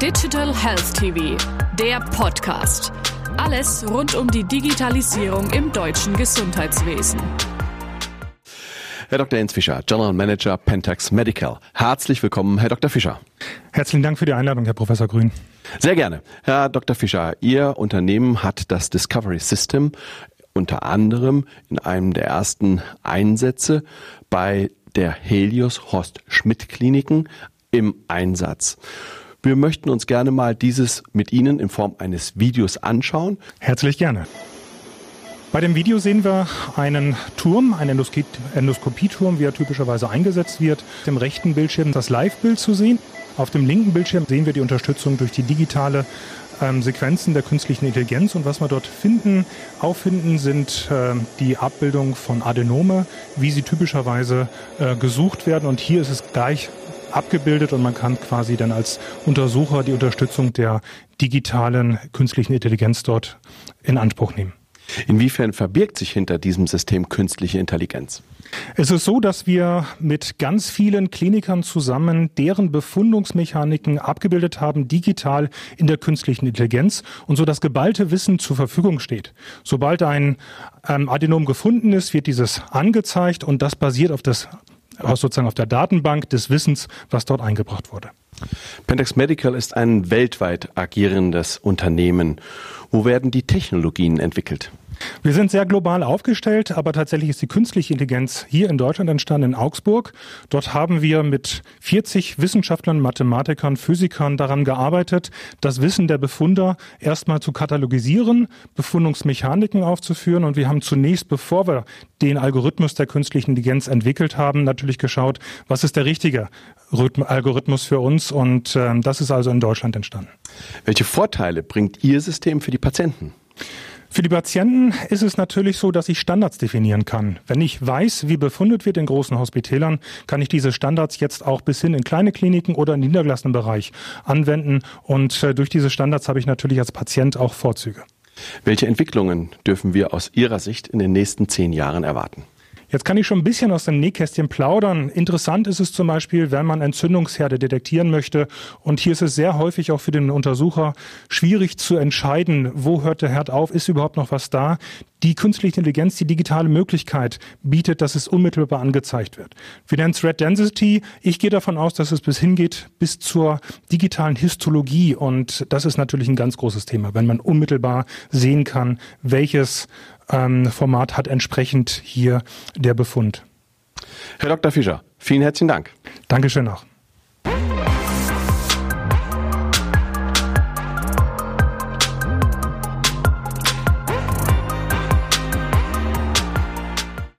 Digital Health TV, der Podcast. Alles rund um die Digitalisierung im deutschen Gesundheitswesen. Herr Dr. Jens Fischer, General Manager Pentax Medical. Herzlich willkommen, Herr Dr. Fischer. Herzlichen Dank für die Einladung, Herr Professor Grün. Sehr gerne. Herr Dr. Fischer, Ihr Unternehmen hat das Discovery System unter anderem in einem der ersten Einsätze bei der Helios Horst Schmidt Kliniken im Einsatz. Wir möchten uns gerne mal dieses mit Ihnen in Form eines Videos anschauen. Herzlich gerne. Bei dem Video sehen wir einen Turm, einen Endoskopieturm, wie er typischerweise eingesetzt wird. Im rechten Bildschirm das Live-Bild zu sehen. Auf dem linken Bildschirm sehen wir die Unterstützung durch die digitale ähm, Sequenzen der künstlichen Intelligenz und was wir dort finden, auffinden, sind äh, die Abbildungen von Adenome, wie sie typischerweise äh, gesucht werden. Und hier ist es gleich abgebildet und man kann quasi dann als Untersucher die Unterstützung der digitalen künstlichen Intelligenz dort in Anspruch nehmen. Inwiefern verbirgt sich hinter diesem System künstliche Intelligenz? Es ist so, dass wir mit ganz vielen Klinikern zusammen deren Befundungsmechaniken abgebildet haben, digital in der künstlichen Intelligenz und so das geballte Wissen zur Verfügung steht. Sobald ein ähm, Adenom gefunden ist, wird dieses angezeigt und das basiert auf das sozusagen auf der Datenbank des Wissens, was dort eingebracht wurde. Pentax Medical ist ein weltweit agierendes Unternehmen. Wo werden die Technologien entwickelt? Wir sind sehr global aufgestellt, aber tatsächlich ist die künstliche Intelligenz hier in Deutschland entstanden, in Augsburg. Dort haben wir mit 40 Wissenschaftlern, Mathematikern, Physikern daran gearbeitet, das Wissen der Befunder erstmal zu katalogisieren, Befundungsmechaniken aufzuführen. Und wir haben zunächst, bevor wir den Algorithmus der künstlichen Intelligenz entwickelt haben, natürlich geschaut, was ist der richtige Algorithmus für uns. Und äh, das ist also in Deutschland entstanden. Welche Vorteile bringt Ihr System für die Patienten? Für die Patienten ist es natürlich so, dass ich Standards definieren kann. Wenn ich weiß, wie befundet wird in großen Hospitälern, kann ich diese Standards jetzt auch bis hin in kleine Kliniken oder im niedergelassenen Bereich anwenden. Und äh, durch diese Standards habe ich natürlich als Patient auch Vorzüge. Welche Entwicklungen dürfen wir aus Ihrer Sicht in den nächsten zehn Jahren erwarten? Jetzt kann ich schon ein bisschen aus dem Nähkästchen plaudern. Interessant ist es zum Beispiel, wenn man Entzündungsherde detektieren möchte. Und hier ist es sehr häufig auch für den Untersucher schwierig zu entscheiden, wo hört der Herd auf, ist überhaupt noch was da. Die künstliche Intelligenz, die digitale Möglichkeit bietet, dass es unmittelbar angezeigt wird. Wir nennen es Red Density. Ich gehe davon aus, dass es bis hingeht bis zur digitalen Histologie. Und das ist natürlich ein ganz großes Thema, wenn man unmittelbar sehen kann, welches ähm, Format hat entsprechend hier der Befund. Herr Dr. Fischer, vielen herzlichen Dank. Dankeschön auch.